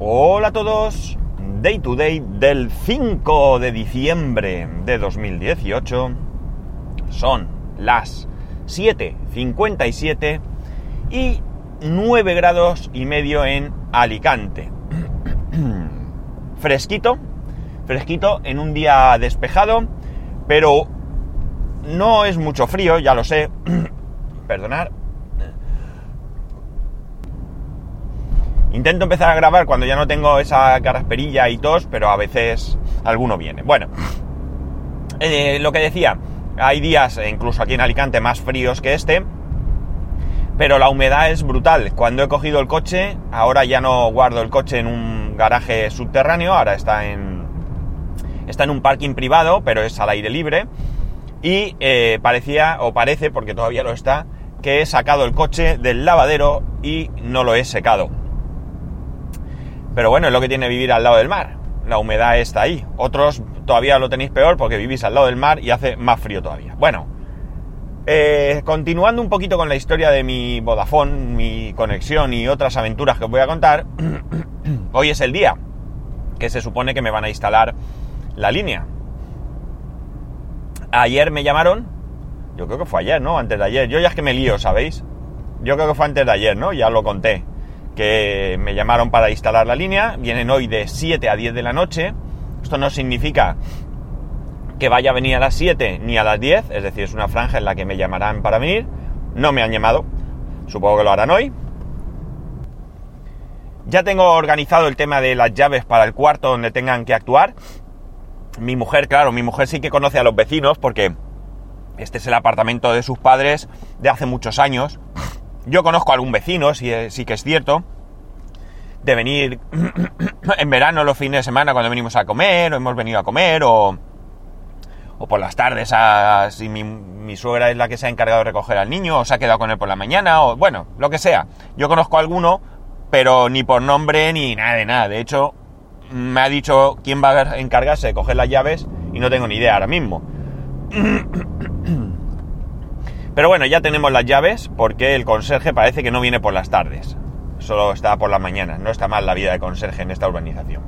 Hola a todos, Day to Day del 5 de diciembre de 2018. Son las 7.57 y 9 grados y medio en Alicante. fresquito, fresquito en un día despejado, pero no es mucho frío, ya lo sé. Perdonar. Intento empezar a grabar cuando ya no tengo esa carasperilla y tos, pero a veces alguno viene. Bueno, eh, lo que decía, hay días, incluso aquí en Alicante, más fríos que este, pero la humedad es brutal. Cuando he cogido el coche, ahora ya no guardo el coche en un garaje subterráneo, ahora está en, está en un parking privado, pero es al aire libre. Y eh, parecía, o parece, porque todavía lo está, que he sacado el coche del lavadero y no lo he secado. Pero bueno, es lo que tiene vivir al lado del mar. La humedad está ahí. Otros todavía lo tenéis peor porque vivís al lado del mar y hace más frío todavía. Bueno, eh, continuando un poquito con la historia de mi Vodafone, mi conexión y otras aventuras que os voy a contar, hoy es el día que se supone que me van a instalar la línea. Ayer me llamaron, yo creo que fue ayer, ¿no? Antes de ayer. Yo ya es que me lío, ¿sabéis? Yo creo que fue antes de ayer, ¿no? Ya lo conté que me llamaron para instalar la línea, vienen hoy de 7 a 10 de la noche, esto no significa que vaya a venir a las 7 ni a las 10, es decir, es una franja en la que me llamarán para venir, no me han llamado, supongo que lo harán hoy. Ya tengo organizado el tema de las llaves para el cuarto donde tengan que actuar. Mi mujer, claro, mi mujer sí que conoce a los vecinos porque este es el apartamento de sus padres de hace muchos años yo conozco a algún vecino, sí, sí que es cierto, de venir en verano los fines de semana cuando venimos a comer, o hemos venido a comer, o, o por las tardes, a, si mi, mi, suegra es la que se ha encargado de recoger al niño, o se ha quedado con él por la mañana, o bueno, lo que sea. Yo conozco a alguno, pero ni por nombre ni nada de nada. De hecho, me ha dicho quién va a encargarse de coger las llaves y no tengo ni idea ahora mismo. Pero bueno, ya tenemos las llaves porque el conserje parece que no viene por las tardes. Solo está por las mañanas. No está mal la vida de conserje en esta urbanización.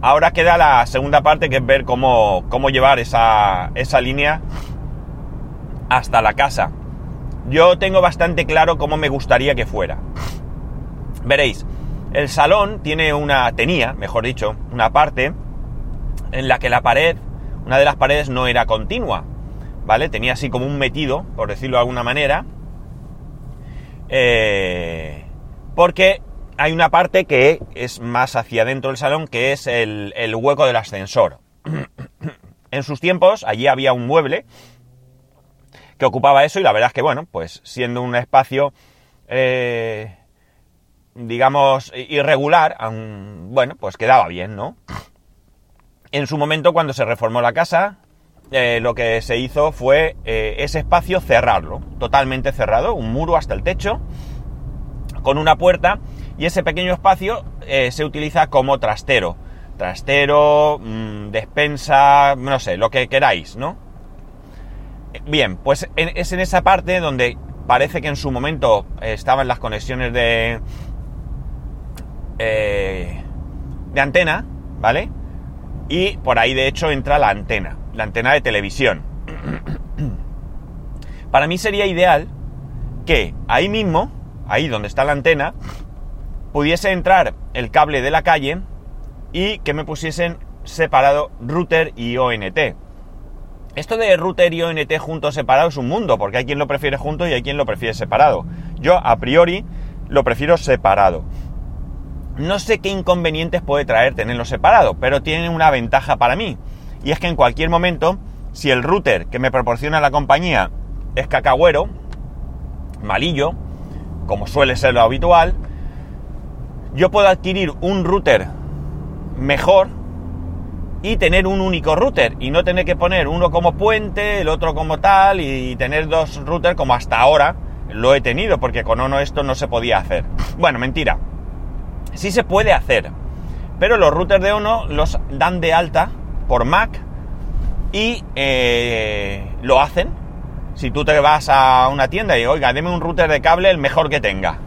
Ahora queda la segunda parte que es ver cómo, cómo llevar esa, esa línea hasta la casa. Yo tengo bastante claro cómo me gustaría que fuera. Veréis, el salón tiene una, tenía, mejor dicho, una parte en la que la pared, una de las paredes no era continua, ¿vale? Tenía así como un metido, por decirlo de alguna manera. Eh, porque hay una parte que es más hacia dentro del salón, que es el, el hueco del ascensor. en sus tiempos, allí había un mueble que ocupaba eso y la verdad es que, bueno, pues siendo un espacio, eh, digamos, irregular, bueno, pues quedaba bien, ¿no? En su momento, cuando se reformó la casa, eh, lo que se hizo fue eh, ese espacio cerrarlo, totalmente cerrado, un muro hasta el techo, con una puerta, y ese pequeño espacio eh, se utiliza como trastero. Trastero, mmm, despensa, no sé, lo que queráis, ¿no? Bien, pues es en esa parte donde parece que en su momento estaban las conexiones de, de antena, ¿vale? Y por ahí de hecho entra la antena la antena de televisión. Para mí sería ideal que ahí mismo, ahí donde está la antena, pudiese entrar el cable de la calle y que me pusiesen separado router y ONT. Esto de router y ONT juntos separados es un mundo, porque hay quien lo prefiere junto y hay quien lo prefiere separado. Yo, a priori, lo prefiero separado. No sé qué inconvenientes puede traer tenerlo separado, pero tiene una ventaja para mí y es que en cualquier momento, si el router que me proporciona la compañía es cacahuero, malillo, como suele ser lo habitual, yo puedo adquirir un router mejor y tener un único router y no tener que poner uno como puente, el otro como tal y tener dos routers como hasta ahora lo he tenido porque con uno esto no se podía hacer. Bueno, mentira. Sí se puede hacer, pero los routers de uno los dan de alta por Mac y eh, lo hacen. Si tú te vas a una tienda y, oiga, deme un router de cable el mejor que tenga.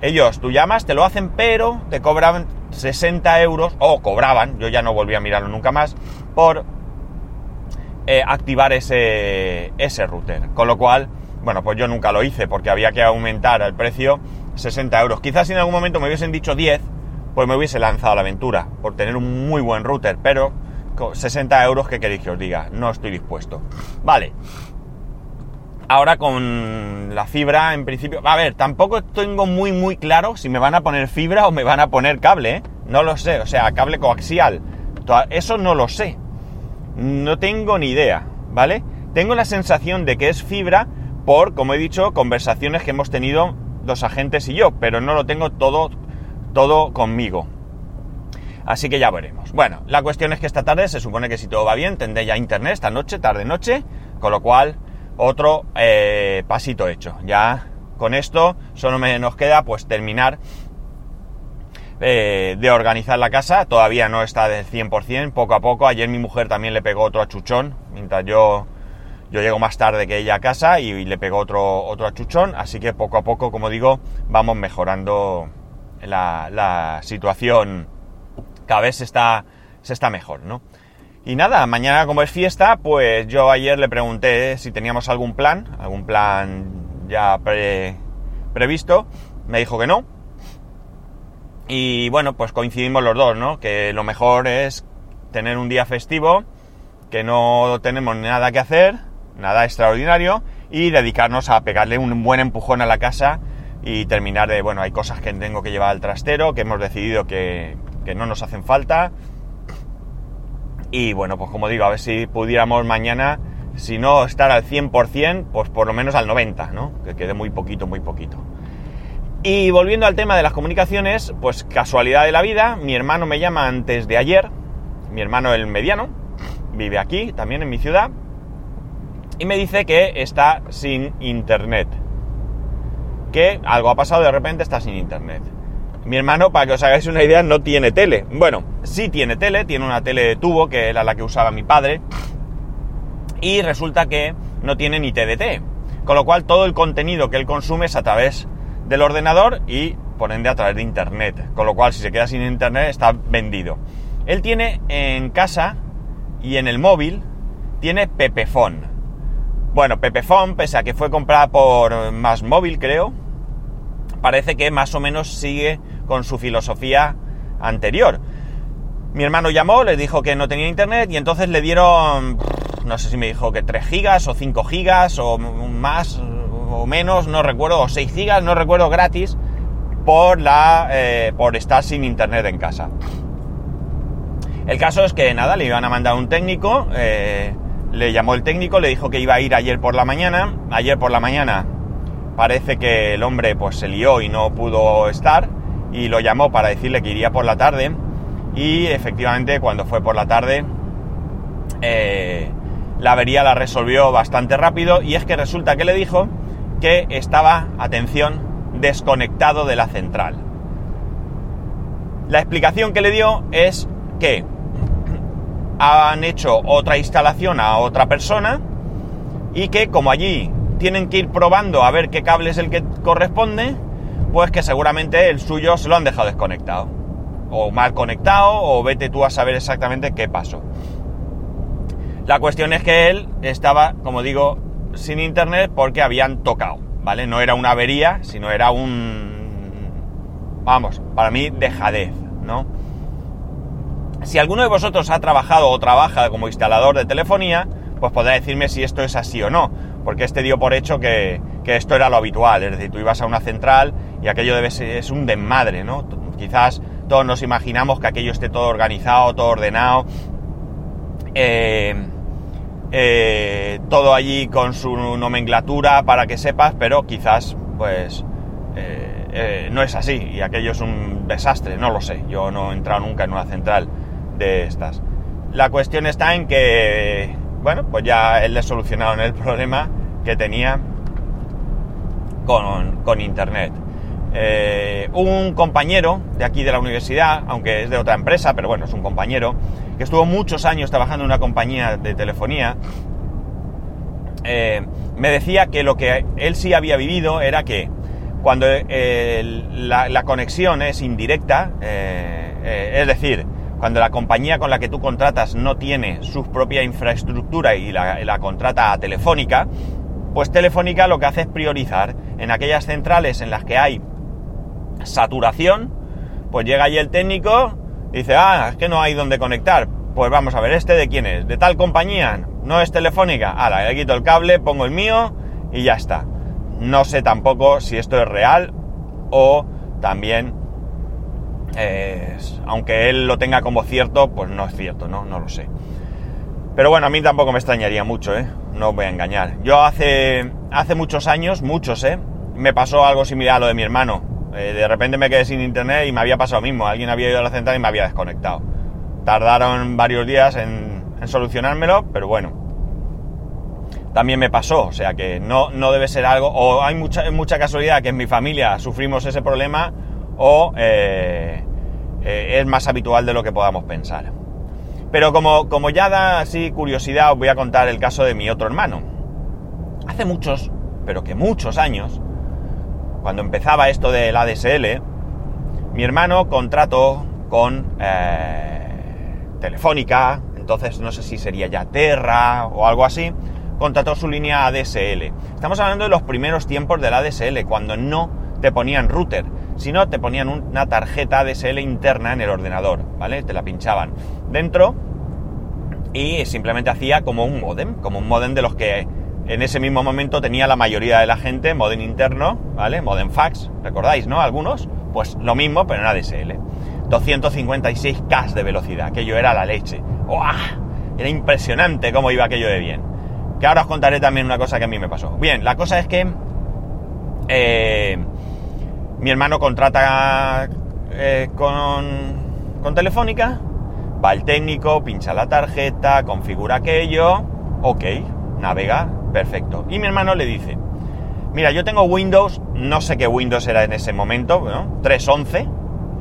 Ellos, tú llamas, te lo hacen, pero te cobran 60 euros, o cobraban, yo ya no volví a mirarlo nunca más, por eh, activar ese, ese router. Con lo cual, bueno, pues yo nunca lo hice porque había que aumentar el precio 60 euros. Quizás si en algún momento me hubiesen dicho 10, pues me hubiese lanzado a la aventura por tener un muy buen router, pero 60 euros, ¿qué queréis que os diga? No estoy dispuesto. Vale. Ahora con la fibra, en principio... A ver, tampoco tengo muy muy claro si me van a poner fibra o me van a poner cable, ¿eh? No lo sé, o sea, cable coaxial. Eso no lo sé. No tengo ni idea, ¿vale? Tengo la sensación de que es fibra por, como he dicho, conversaciones que hemos tenido dos agentes y yo, pero no lo tengo todo, todo conmigo. Así que ya veremos. Bueno, la cuestión es que esta tarde se supone que si todo va bien tendré ya internet esta noche, tarde-noche, con lo cual otro eh, pasito hecho. Ya con esto solo me nos queda pues terminar eh, de organizar la casa. Todavía no está del 100%, poco a poco. Ayer mi mujer también le pegó otro achuchón, mientras yo, yo llego más tarde que ella a casa y, le pegó otro, otro achuchón. Así que poco a poco, como digo, vamos mejorando la, la situación cada vez se está, se está mejor, ¿no? Y nada, mañana como es fiesta, pues yo ayer le pregunté si teníamos algún plan, algún plan ya previsto, me dijo que no. Y bueno, pues coincidimos los dos, ¿no? Que lo mejor es tener un día festivo, que no tenemos nada que hacer, nada extraordinario, y dedicarnos a pegarle un buen empujón a la casa y terminar de, bueno, hay cosas que tengo que llevar al trastero, que hemos decidido que, que no nos hacen falta. Y bueno, pues como digo, a ver si pudiéramos mañana, si no estar al 100%, pues por lo menos al 90%, ¿no? Que quede muy poquito, muy poquito. Y volviendo al tema de las comunicaciones, pues casualidad de la vida, mi hermano me llama antes de ayer, mi hermano el mediano, vive aquí, también en mi ciudad, y me dice que está sin internet. Que algo ha pasado, de repente está sin internet. Mi hermano, para que os hagáis una idea, no tiene tele. Bueno, sí tiene tele, tiene una tele de tubo, que era la que usaba mi padre. Y resulta que no tiene ni TDT. Con lo cual todo el contenido que él consume es a través del ordenador y por ende a través de internet. Con lo cual si se queda sin internet está vendido. Él tiene en casa y en el móvil, tiene Pepefon. Bueno, Pepefon, pese a que fue comprada por Más Móvil, creo, parece que más o menos sigue con su filosofía anterior. Mi hermano llamó, le dijo que no tenía internet y entonces le dieron, no sé si me dijo que 3 gigas o 5 gigas o más o menos, no recuerdo, o 6 gigas, no recuerdo, gratis por, la, eh, por estar sin internet en casa. El caso es que nada, le iban a mandar un técnico, eh, le llamó el técnico, le dijo que iba a ir ayer por la mañana, ayer por la mañana parece que el hombre pues se lió y no pudo estar y lo llamó para decirle que iría por la tarde y efectivamente cuando fue por la tarde eh, la avería la resolvió bastante rápido y es que resulta que le dijo que estaba, atención, desconectado de la central. La explicación que le dio es que han hecho otra instalación a otra persona y que como allí tienen que ir probando a ver qué cable es el que corresponde, pues que seguramente el suyo se lo han dejado desconectado. O mal conectado, o vete tú a saber exactamente qué pasó. La cuestión es que él estaba, como digo, sin internet porque habían tocado, ¿vale? No era una avería, sino era un... Vamos, para mí, dejadez, ¿no? Si alguno de vosotros ha trabajado o trabaja como instalador de telefonía, pues podrá decirme si esto es así o no porque este dio por hecho que, esto era lo habitual, es decir, tú ibas a una central y aquello debe ser, es un desmadre, ¿no? Quizás todos nos imaginamos que aquello esté todo organizado, todo ordenado, eh, eh, todo allí con su nomenclatura para que sepas, pero quizás, pues, eh, no es así y aquello es un desastre, no lo sé, yo no he entrado nunca en una central de estas. La cuestión está en que, bueno, pues ya él le solucionaron el problema que tenía con, Internet. Eh, un compañero de aquí de la universidad, aunque es de otra empresa, pero bueno, es un compañero, que estuvo muchos años trabajando en una compañía de telefonía, eh, me decía que lo que él sí había vivido era que cuando la, la, conexión es indirecta, es decir, cuando la compañía con la que tú contratas no tiene su propia infraestructura y la, contrata a Telefónica, pues Telefónica lo que hace es priorizar en aquellas centrales en las que hay saturación, pues llega allí el técnico dice, ah, es que no hay donde conectar. Pues vamos a ver, ¿este de quién es? ¿De tal compañía? ¿No es telefónica? Ahora, le quito el cable, pongo el mío y ya está. No sé tampoco si esto es real o también aunque él lo tenga como cierto, pues no es cierto, ¿no? No lo sé. Pero bueno, a mí tampoco me extrañaría mucho, ¿eh? No os voy a engañar. Yo hace, hace muchos años, muchos, ¿eh? Me pasó algo similar a lo de mi hermano. Eh, de repente me quedé sin internet y me había pasado lo mismo. Alguien había ido a la central y me había desconectado. Tardaron varios días en, solucionármelo, pero bueno. También me pasó, o sea que no, no debe ser algo, o hay mucha, mucha casualidad que en mi familia sufrimos ese problema, o eh, eh, es más habitual de lo que podamos pensar. Pero como, como ya da así curiosidad, os voy a contar el caso de mi otro hermano. Hace muchos, pero que muchos años, cuando empezaba esto del ADSL, mi hermano contrató con eh, Telefónica, entonces no sé si sería ya Terra o algo así, contrató su línea ADSL. Estamos hablando de los primeros tiempos del ADSL, cuando no te ponían router, sino te ponían una tarjeta DSL interna en el ordenador, ¿vale? Te la pinchaban dentro y simplemente hacía como un modem, como un modem de los que en ese mismo momento tenía la mayoría de la gente, modem interno, ¿vale? Modem fax, ¿recordáis, no? Algunos, pues lo mismo, pero en ADSL. 256K de velocidad, aquello era la leche. ¡Uah! Era impresionante cómo iba aquello de bien. Que ahora os contaré también una cosa que a mí me pasó. Bien, la cosa es que eh, mi hermano contrata eh, con, con Telefónica, va el técnico, pincha la tarjeta, configura aquello, ok, navega, perfecto. Y mi hermano le dice, mira, yo tengo Windows, no sé qué Windows era en ese momento, ¿no? 3.11,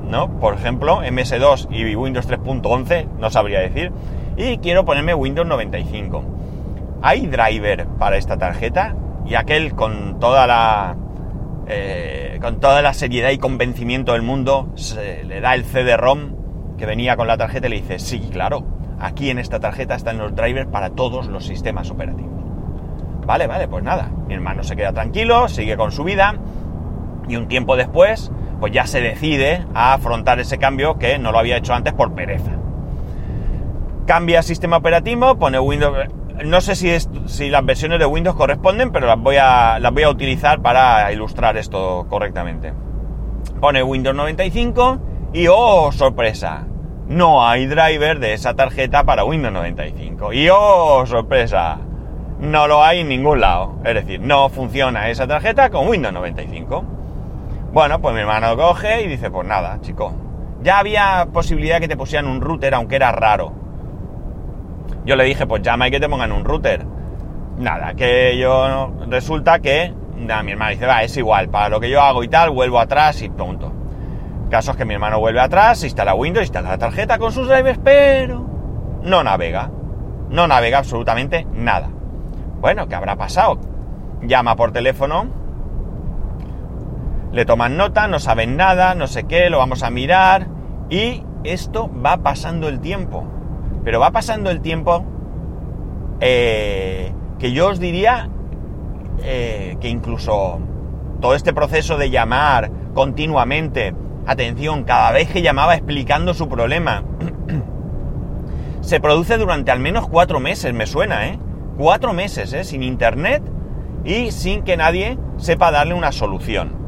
¿no? Por ejemplo, MS2 y Windows 3.11, no sabría decir, y quiero ponerme Windows 95. ¿Hay driver para esta tarjeta? Y aquel con toda la eh, con toda la seriedad y convencimiento del mundo, se le da el CD-ROM que venía con la tarjeta y le dice, sí, claro, aquí en esta tarjeta están los drivers para todos los sistemas operativos. Vale, vale, pues nada, mi hermano se queda tranquilo, sigue con su vida y un tiempo después, pues ya se decide a afrontar ese cambio que no lo había hecho antes por pereza. Cambia sistema operativo, pone Windows no sé si, las versiones de Windows corresponden, pero las voy, a, las voy a utilizar para ilustrar esto correctamente. Pone Windows 95 y ¡oh, sorpresa! No hay driver de esa tarjeta para Windows 95. Y ¡oh, sorpresa! No lo hay en ningún lado. Es decir, no funciona esa tarjeta con Windows 95. Bueno, pues mi hermano coge y dice, pues nada, chico. Ya había posibilidad que te pusieran un router, aunque era raro yo le dije, pues llama y que te pongan un router. Nada, que yo resulta que mi hermano dice, va, es igual, para lo que yo hago y tal, vuelvo atrás y punto. Caso es que mi hermano vuelve atrás, instala Windows, instala la tarjeta con sus drivers, pero no navega. No navega absolutamente nada. Bueno, ¿qué habrá pasado? Llama por teléfono, le toman nota, no saben nada, no sé qué, lo vamos a mirar y esto va pasando el tiempo. Pero va pasando el tiempo eh, que yo os diría eh, que incluso todo este proceso de llamar continuamente, atención, cada vez que llamaba explicando su problema, se produce durante al menos cuatro meses, me suena, ¿eh? Cuatro meses, ¿eh? Sin internet y sin que nadie sepa darle una solución.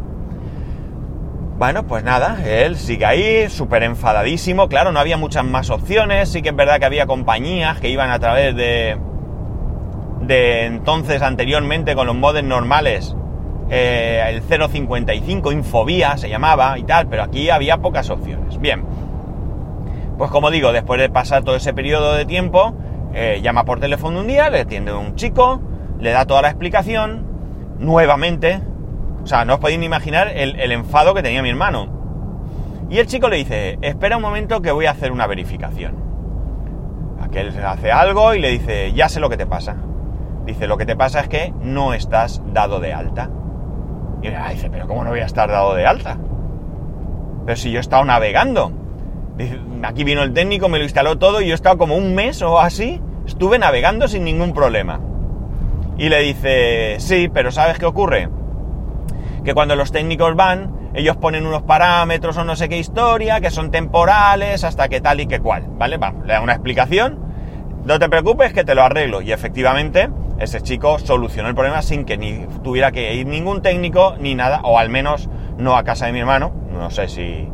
Bueno, pues nada, él sigue ahí, súper enfadadísimo. Claro, no había muchas más opciones. Sí que es verdad que había compañías que iban a través de. de entonces, anteriormente, con los modems normales. Eh, el 055 Infobía se llamaba y tal, pero aquí había pocas opciones. Bien, pues como digo, después de pasar todo ese periodo de tiempo, eh, llama por teléfono un día, le atiende un chico, le da toda la explicación, nuevamente o sea, no os podéis ni imaginar el, enfado que tenía mi hermano. Y el chico le dice, espera un momento que voy a hacer una verificación. Aquel hace algo y le dice, ya sé lo que te pasa. Dice, lo que te pasa es que no estás dado de alta. Y dice, pero ¿cómo no voy a estar dado de alta? Pero si yo he estado navegando. Dice, aquí vino el técnico, me lo instaló todo y yo he estado como un mes o así, estuve navegando sin ningún problema. Y le dice, sí, pero ¿sabes qué ocurre? Que cuando los técnicos van, ellos ponen unos parámetros o no sé qué historia, que son temporales, hasta que tal y que cual, ¿vale? Vamos, le da una explicación, no te preocupes que te lo arreglo. Y efectivamente, ese chico solucionó el problema sin que ni tuviera que ir ningún técnico ni nada, o al menos no a casa de mi hermano, no sé si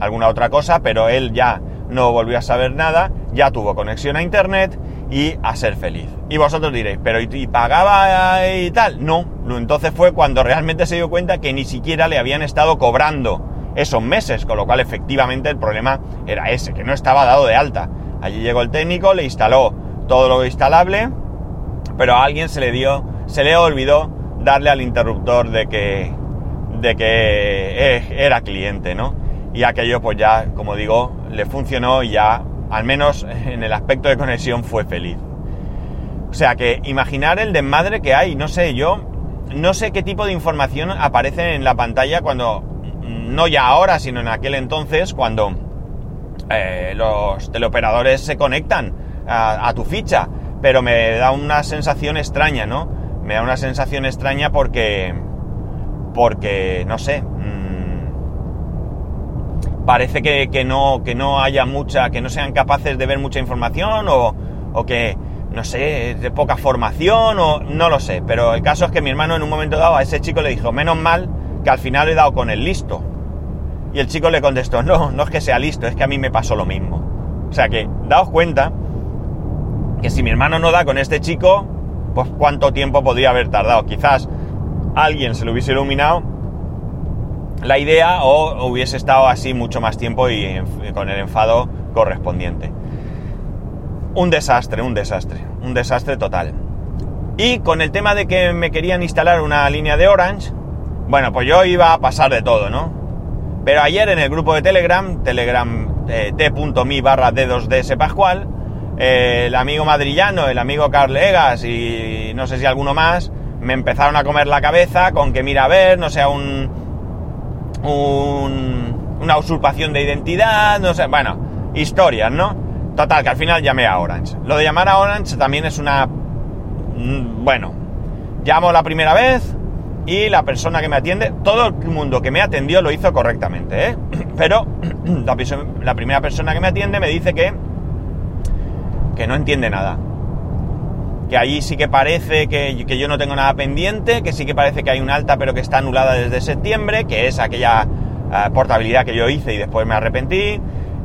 alguna otra cosa, pero él ya no volvió a saber nada, ya tuvo conexión a internet y a ser feliz. Y vosotros diréis, pero ¿y, pagaba y tal? No, entonces fue cuando realmente se dio cuenta que ni siquiera le habían estado cobrando esos meses, con lo cual efectivamente el problema era ese, que no estaba dado de alta. Allí llegó el técnico, le instaló todo lo instalable, pero a alguien se le dio, se le olvidó darle al interruptor de que, de que eh, era cliente, ¿no? Y aquello pues ya, como digo, le funcionó y ya, al menos en el aspecto de conexión, fue feliz. O sea que imaginar el desmadre que hay, no sé, yo no sé qué tipo de información aparece en la pantalla cuando, no ya ahora, sino en aquel entonces, cuando eh, los teleoperadores se conectan a, tu ficha, pero me da una sensación extraña, ¿no? Me da una sensación extraña porque, porque, no sé, parece que, no, que no haya mucha, que no sean capaces de ver mucha información o, o que no sé, de poca formación o no lo sé, pero el caso es que mi hermano en un momento dado a ese chico le dijo, menos mal que al final he dado con el listo. Y el chico le contestó, no, no es que sea listo, es que a mí me pasó lo mismo. O sea que, daos cuenta que si mi hermano no da con este chico, pues cuánto tiempo podría haber tardado. Quizás alguien se lo hubiese iluminado la idea o hubiese estado así mucho más tiempo y con el enfado correspondiente. Un desastre, un desastre, un desastre total. Y con el tema de que me querían instalar una línea de Orange, bueno, pues yo iba a pasar de todo, ¿no? Pero ayer en el grupo de Telegram, telegram eh, t.me barra d2ds pascual, eh, el amigo madrillano, el amigo Carlegas y no sé si alguno más, me empezaron a comer la cabeza con que mira a ver, no sea un, un una usurpación de identidad, no sé, bueno, historias, ¿no? Total, que al final llamé a Orange. Lo de llamar a Orange también es una... Mm, bueno, llamo la primera vez y la persona que me atiende, todo el mundo que me atendió lo hizo correctamente, ¿eh? Pero la, primera persona que me atiende me dice que... que no entiende nada. Que allí sí que parece que, que yo no tengo nada pendiente, que sí que parece que hay un alta pero que está anulada desde septiembre, que es aquella eh, portabilidad que yo hice y después me arrepentí,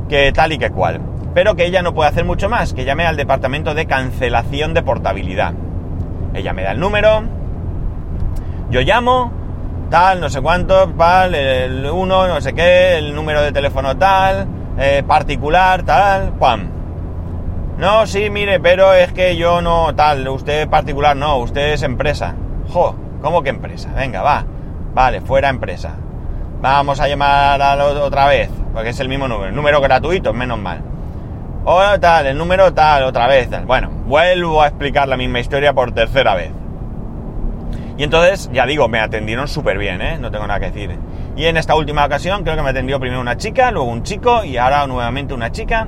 que tal y que cual pero que ella no puede hacer mucho más, que llame al departamento de cancelación de portabilidad. Ella me da el número, yo llamo, tal, no sé cuánto, tal, el uno, no sé qué, el número de teléfono tal, eh, particular, tal, pam. No, sí, mire, pero es que yo no, tal, usted particular no, usted es empresa. Jo, ¿cómo que empresa? Venga, va. Vale, fuera empresa. Vamos a llamar otra vez, porque es el mismo número. Número gratuito, menos mal. Hola, tal, el número tal, otra vez. Bueno, vuelvo a explicar la misma historia por tercera vez. Y entonces, ya digo, me atendieron súper bien, ¿eh? No tengo nada que decir. Y en esta última ocasión creo que me atendió primero una chica, luego un chico y ahora nuevamente una chica.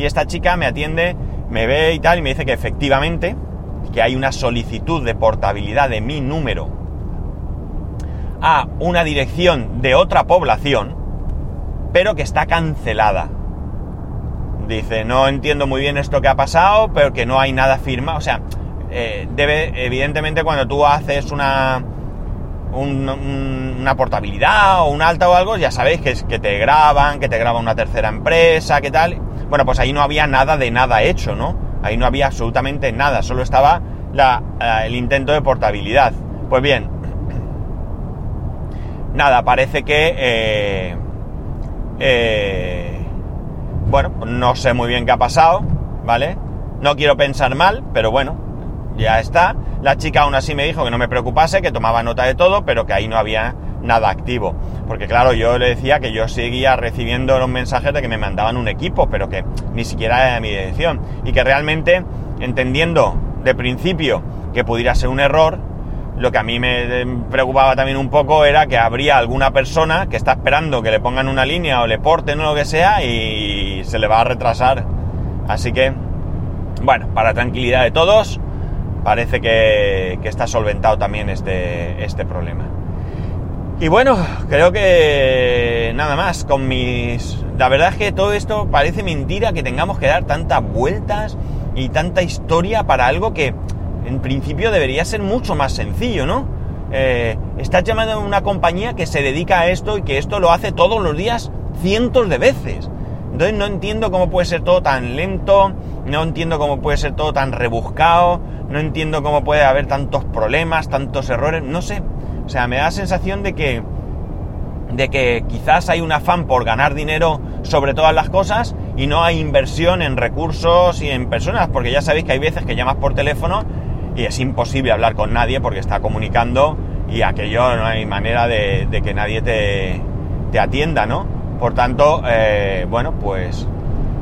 Y esta chica me atiende, me ve y tal y me dice que efectivamente que hay una solicitud de portabilidad de mi número a una dirección de otra población, pero que está cancelada. Dice, no entiendo muy bien esto que ha pasado, pero que no hay nada firmado. O sea, eh, debe, evidentemente cuando tú haces una, una portabilidad o un alta o algo, ya sabéis que, es, que te graban, que te graba una tercera empresa, que tal. Bueno, pues ahí no había nada de nada hecho, ¿no? Ahí no había absolutamente nada, solo estaba eh, el intento de portabilidad. Pues bien, nada, parece que... Eh, eh, bueno, no sé muy bien qué ha pasado, ¿vale? No quiero pensar mal, pero bueno, ya está. La chica aún así me dijo que no me preocupase, que tomaba nota de todo, pero que ahí no había nada activo. Porque claro, yo le decía que yo seguía recibiendo los mensajes de que me mandaban un equipo, pero que ni siquiera era mi dirección. Y que realmente, entendiendo de principio que pudiera ser un error, Lo que a mí me preocupaba también un poco era que habría alguna persona que está esperando que le pongan una línea o le porten o lo que sea y se le va a retrasar. Así que, bueno, para tranquilidad de todos, parece que, está solventado también este, este problema. Y bueno, creo que nada más con mis... La verdad es que todo esto parece mentira que tengamos que dar tantas vueltas y tanta historia para algo que en principio debería ser mucho más sencillo, ¿no? Eh, estás llamando a una compañía que se dedica a esto y que esto lo hace todos los días cientos de veces. Entonces no entiendo cómo puede ser todo tan lento, no entiendo cómo puede ser todo tan rebuscado, no entiendo cómo puede haber tantos problemas, tantos errores, no sé. O sea, me da la sensación de que de que quizás hay un afán por ganar dinero sobre todas las cosas y no hay inversión en recursos y en personas, porque ya sabéis que hay veces que llamas por teléfono y es imposible hablar con nadie porque está comunicando y aquello no hay manera de, que nadie te, atienda, ¿no? Por tanto, eh, bueno, pues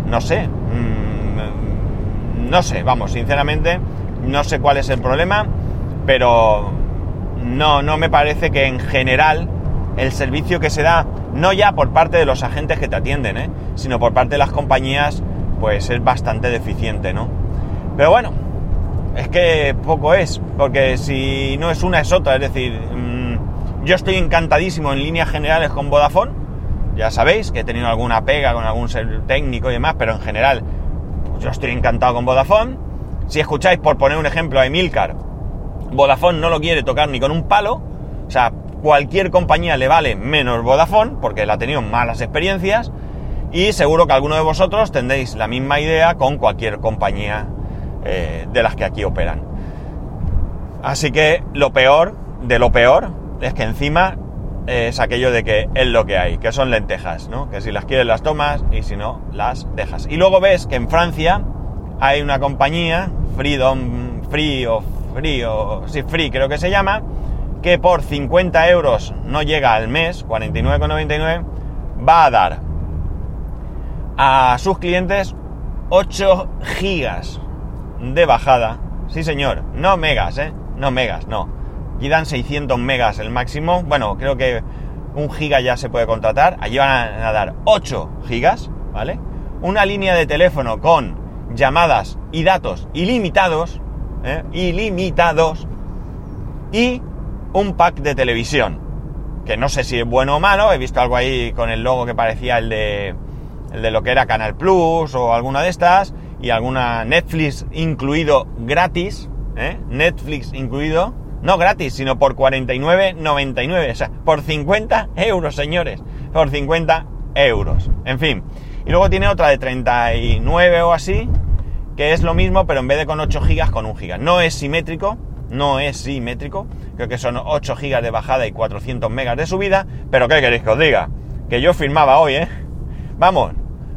no sé, mm, no sé, vamos, sinceramente, no sé cuál es el problema, pero no, no me parece que en general el servicio que se da, no ya por parte de los agentes que te atienden, ¿eh? sino por parte de las compañías, pues es bastante deficiente, ¿no? Pero bueno, es que poco es, porque si no es una es otra, es decir, mm, yo estoy encantadísimo en líneas generales con Vodafone, ya sabéis que he tenido alguna pega con algún ser técnico y demás, pero en general pues yo estoy encantado con Vodafone. Si escucháis, por poner un ejemplo, a Emilcar, Vodafone no lo quiere tocar ni con un palo, o sea, cualquier compañía le vale menos Vodafone, porque él ha tenido malas experiencias, y seguro que alguno de vosotros tendréis la misma idea con cualquier compañía eh, de las que aquí operan. Así que lo peor de lo peor es que encima es aquello de que es lo que hay, que son lentejas, ¿no? Que si las quieres las tomas y si no las dejas. Y luego ves que en Francia hay una compañía, Freedom Free o Free o Free creo que se llama, que por 50 euros no llega al mes, 49,99, va a dar a sus clientes 8 gigas de bajada. Sí, señor, no megas, ¿eh? No megas, no. Aquí dan 600 megas el máximo. Bueno, creo que un giga ya se puede contratar. Allí van a dar 8 gigas, ¿vale? Una línea de teléfono con llamadas y datos ilimitados, ¿eh? ilimitados, y un pack de televisión. Que no sé si es bueno o malo, he visto algo ahí con el logo que parecía el de, el de lo que era Canal Plus o alguna de estas y alguna Netflix incluido gratis, ¿eh? Netflix incluido, no gratis, sino por 49,99, o sea, por 50 euros, señores, por 50 euros, en fin. Y luego tiene otra de 39 o así, que es lo mismo, pero en vez de con 8 gigas, con 1 giga. No es simétrico, no es simétrico, creo que son 8 gigas de bajada y 400 megas de subida, pero ¿qué queréis que os diga? Que yo firmaba hoy, ¿eh? Vamos,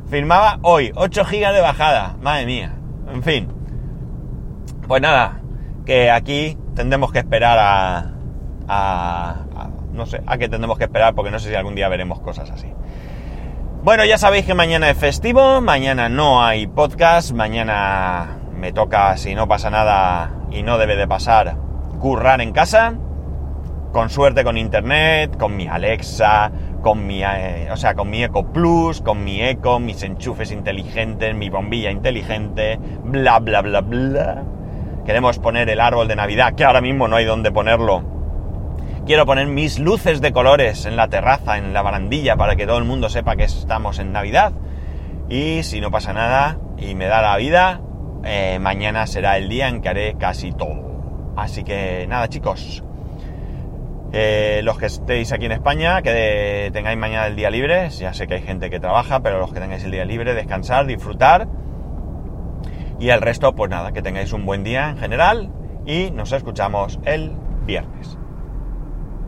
Firmaba hoy, 8 gigas de bajada. Madre mía. En fin. Pues nada, que aquí tendremos que esperar a, a, no sé, a que tendremos que esperar porque no sé si algún día veremos cosas así. Bueno, ya sabéis que mañana es festivo, mañana no hay podcast, mañana me toca, si no pasa nada y no debe de pasar, currar en casa, con suerte con internet, con mi Alexa, con mi, eh, o sea, con mi Eco Plus, con mi Eco, mis enchufes inteligentes, mi bombilla inteligente, bla, bla, bla, bla. Queremos poner el árbol de Navidad, que ahora mismo no hay dónde ponerlo. Quiero poner mis luces de colores en la terraza, en la barandilla, para que todo el mundo sepa que estamos en Navidad. Y si no pasa nada y me da la vida, eh, mañana será el día en que haré casi todo. Así que nada chicos, eh, los que estéis aquí en España, que tengáis mañana el día libre, ya sé que hay gente que trabaja, pero los que tengáis el día libre, descansar, disfrutar. Y el resto, pues nada, que tengáis un buen día en general y nos escuchamos el viernes.